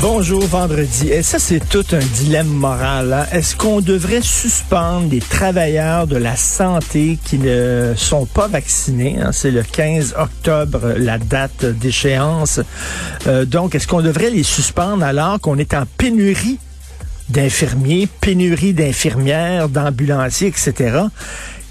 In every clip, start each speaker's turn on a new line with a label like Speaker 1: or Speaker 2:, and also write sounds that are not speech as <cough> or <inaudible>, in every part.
Speaker 1: Bonjour vendredi. Et ça, c'est tout un dilemme moral. hein. Est-ce qu'on devrait suspendre les travailleurs de la santé qui ne sont pas vaccinés? hein? C'est le 15 octobre, la date d'échéance. Euh, donc, est-ce qu'on devrait les suspendre alors qu'on est en pénurie d'infirmiers, pénurie d'infirmières, d'ambulanciers, etc.?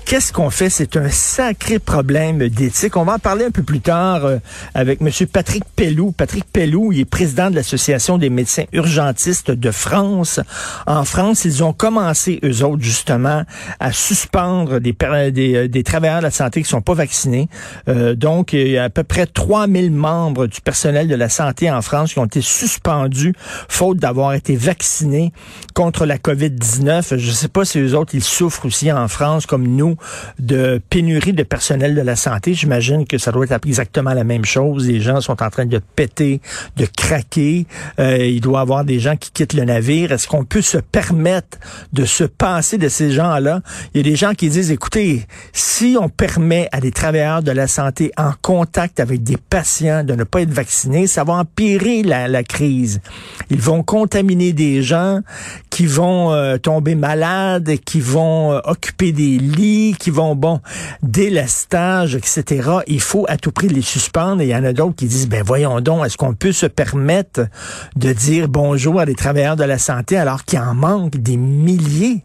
Speaker 1: Qu'est-ce qu'on fait? C'est un sacré problème d'éthique. On va en parler un peu plus tard euh, avec M. Patrick Pellou. Patrick Pellou, il est président de l'Association des médecins urgentistes de France. En France, ils ont commencé, eux autres, justement, à suspendre des, des, euh, des travailleurs de la santé qui sont pas vaccinés. Euh, donc, il y a à peu près 3000 membres du personnel de la santé en France qui ont été suspendus faute d'avoir été vaccinés contre la COVID-19. Je sais pas si eux autres, ils souffrent aussi en France, comme nous, de pénurie de personnel de la santé. J'imagine que ça doit être exactement la même chose. Les gens sont en train de péter, de craquer. Euh, il doit y avoir des gens qui quittent le navire. Est-ce qu'on peut se permettre de se passer de ces gens-là? Il y a des gens qui disent, écoutez, si on permet à des travailleurs de la santé en contact avec des patients de ne pas être vaccinés, ça va empirer la, la crise. Ils vont contaminer des gens qui vont euh, tomber malades, qui vont euh, occuper des lits, qui vont, bon, délestage, etc. Il faut à tout prix les suspendre. Et il y en a d'autres qui disent, ben voyons donc, est-ce qu'on peut se permettre de dire bonjour à des travailleurs de la santé alors qu'il en manque des milliers?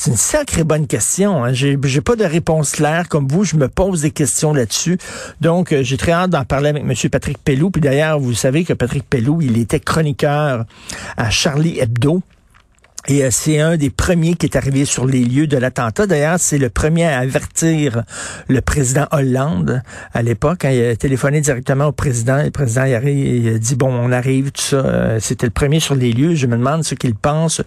Speaker 1: C'est une sacrée bonne question. Hein. J'ai, j'ai pas de réponse claire. Comme vous, je me pose des questions là-dessus. Donc, euh, j'ai très hâte d'en parler avec M. Patrick Pellou. Puis d'ailleurs, vous savez que Patrick Pellou, il était chroniqueur à Charlie Hebdo. Et euh, c'est un des premiers qui est arrivé sur les lieux de l'attentat. D'ailleurs, c'est le premier à avertir le président Hollande à l'époque. Quand il a téléphoné directement au président, le président il arrive, il a dit, bon, on arrive, tout ça. Euh, C'était le premier sur les lieux. Je me demande ce qu'il pense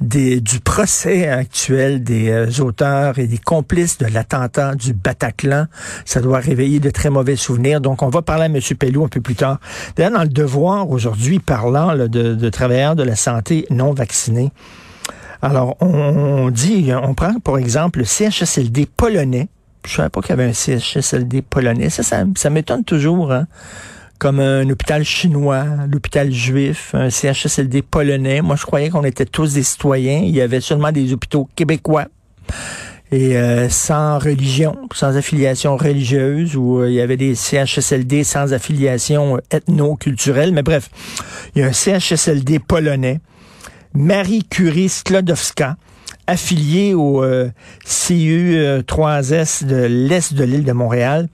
Speaker 1: du procès actuel des euh, auteurs et des complices de l'attentat du Bataclan. Ça doit réveiller de très mauvais souvenirs. Donc, on va parler à M. Pellou un peu plus tard. D'ailleurs, dans le devoir aujourd'hui, parlant là, de, de travailleurs de la santé non vaccinés, alors, on, dit, on prend pour exemple le CHSLD polonais. Je savais pas qu'il y avait un CHSLD polonais. Ça, ça, ça m'étonne toujours, hein? Comme un hôpital chinois, l'hôpital juif, un CHSLD polonais. Moi, je croyais qu'on était tous des citoyens. Il y avait seulement des hôpitaux québécois et euh, sans religion, sans affiliation religieuse, où euh, il y avait des CHSLD sans affiliation ethno-culturelle. Mais bref, il y a un CHSLD polonais. Marie Curie Sklodowska, affiliée au euh, CU3S de l'Est de l'île de Montréal.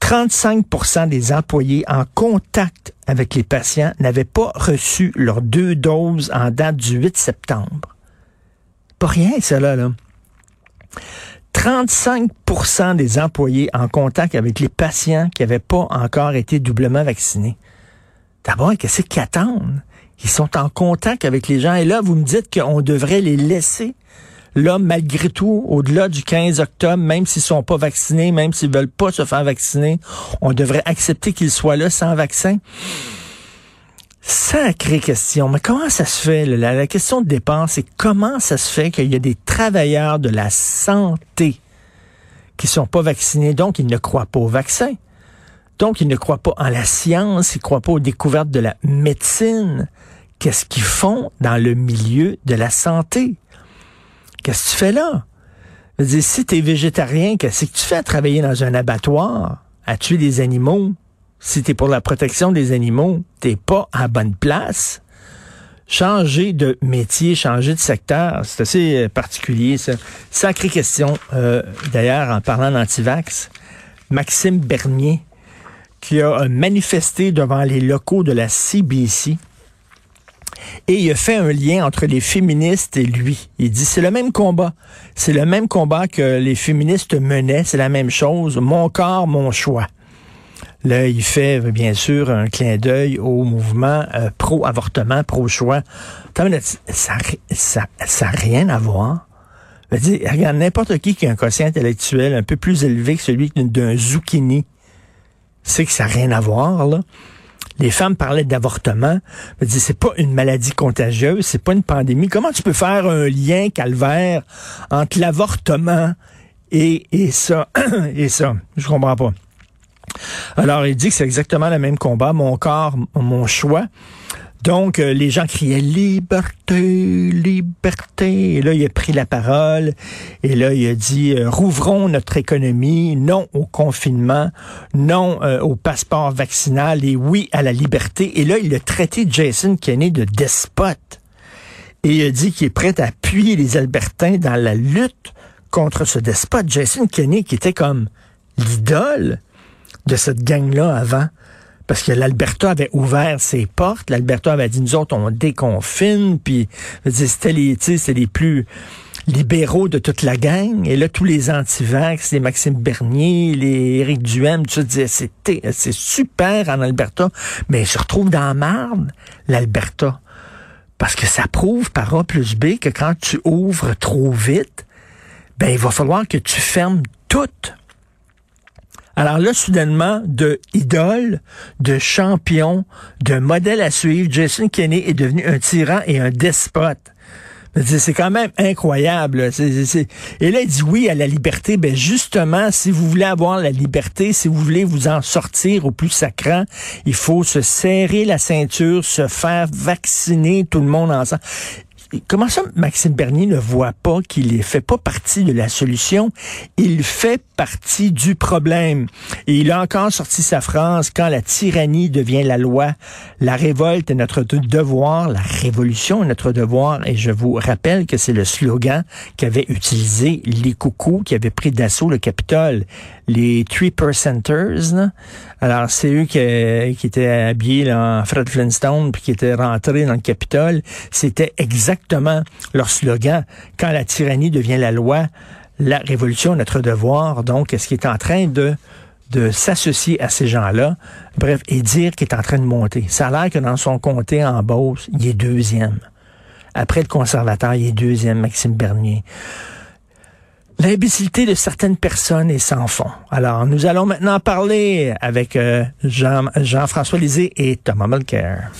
Speaker 1: 35% des employés en contact avec les patients n'avaient pas reçu leurs deux doses en date du 8 septembre. Pas rien, là. là. 35% des employés en contact avec les patients qui n'avaient pas encore été doublement vaccinés. D'abord, qu'est-ce qu'ils attendent? Ils sont en contact avec les gens. Et là, vous me dites qu'on devrait les laisser là, malgré tout, au-delà du 15 octobre, même s'ils sont pas vaccinés, même s'ils veulent pas se faire vacciner, on devrait accepter qu'ils soient là sans vaccin. Sacrée question. Mais comment ça se fait? La, la question de dépense, c'est comment ça se fait qu'il y a des travailleurs de la santé qui sont pas vaccinés, donc ils ne croient pas au vaccin? Donc, ils ne croient pas en la science, ils ne croient pas aux découvertes de la médecine. Qu'est-ce qu'ils font dans le milieu de la santé? Qu'est-ce que tu fais là? Si tu végétarien, qu'est-ce que tu fais à travailler dans un abattoir, à tuer des animaux? Si tu pour la protection des animaux, t'es pas à bonne place? Changer de métier, changer de secteur, c'est assez euh, particulier, ça. Sacrée question. Euh, D'ailleurs, en parlant d'antivax, Maxime Bernier, qui a manifesté devant les locaux de la CBC, et il a fait un lien entre les féministes et lui. Il dit c'est le même combat. C'est le même combat que les féministes menaient. C'est la même chose. Mon corps, mon choix. Là, il fait bien sûr un clin d'œil au mouvement euh, pro-avortement, pro-choix. Ça n'a ça, rien à voir. Dire, regarde, n'importe qui qui a un quotient intellectuel un peu plus élevé que celui d'un zucchini, c'est que ça n'a rien à voir, là. Les femmes parlaient d'avortement. C'est pas une maladie contagieuse, c'est pas une pandémie. Comment tu peux faire un lien calvaire entre l'avortement et, et ça? <clears throat> Et ça Je comprends pas. Alors, il dit que c'est exactement le même combat, mon corps, mon choix. Donc, euh, les gens criaient liberté, liberté. Et là, il a pris la parole. Et là, il a dit, euh, rouvrons notre économie, non au confinement, non euh, au passeport vaccinal et oui à la liberté. Et là, il a traité Jason Kenney de despote. Et il a dit qu'il est prêt à appuyer les Albertains dans la lutte contre ce despote. Jason Kenney, qui était comme l'idole de cette gang-là avant. Parce que l'Alberta avait ouvert ses portes. L'Alberta avait dit, nous autres, on déconfine. Puis, c'était les, les plus libéraux de toute la gang. Et là, tous les antivax, les Maxime Bernier, les Éric Duhem, tu disais, c'était, c'est super en Alberta. Mais ils se retrouvent dans la l'Alberta. Parce que ça prouve par A plus B que quand tu ouvres trop vite, ben, il va falloir que tu fermes toutes alors là, soudainement, de idole, de champion, de modèle à suivre, Jason Kenney est devenu un tyran et un despote. C'est quand même incroyable. Et là, il dit oui à la liberté. Ben justement, si vous voulez avoir la liberté, si vous voulez vous en sortir au plus sacrant, il faut se serrer la ceinture, se faire vacciner tout le monde ensemble comment ça, Maxime Bernier ne voit pas qu'il ne fait pas partie de la solution? Il fait partie du problème. Et il a encore sorti sa phrase, quand la tyrannie devient la loi, la révolte est notre devoir, la révolution est notre devoir. Et je vous rappelle que c'est le slogan qu'avaient utilisé les coucous qui avaient pris d'assaut le Capitole. Les Three Percenters, alors c'est eux qui, étaient habillés en Fred Flintstone puis qui étaient rentrés dans le Capitole. C'était exactement leur slogan. Quand la tyrannie devient la loi, la révolution notre devoir. Donc, est-ce qu'il est en train de de s'associer à ces gens-là, bref, et dire qu'il est en train de monter. Ça a l'air que dans son comté en Beauce, il est deuxième. Après le conservateur, il est deuxième, Maxime Bernier. L'imbécilité de certaines personnes est sans fond. Alors, nous allons maintenant parler avec euh, Jean, Jean-François Lisée et Thomas Mulcair.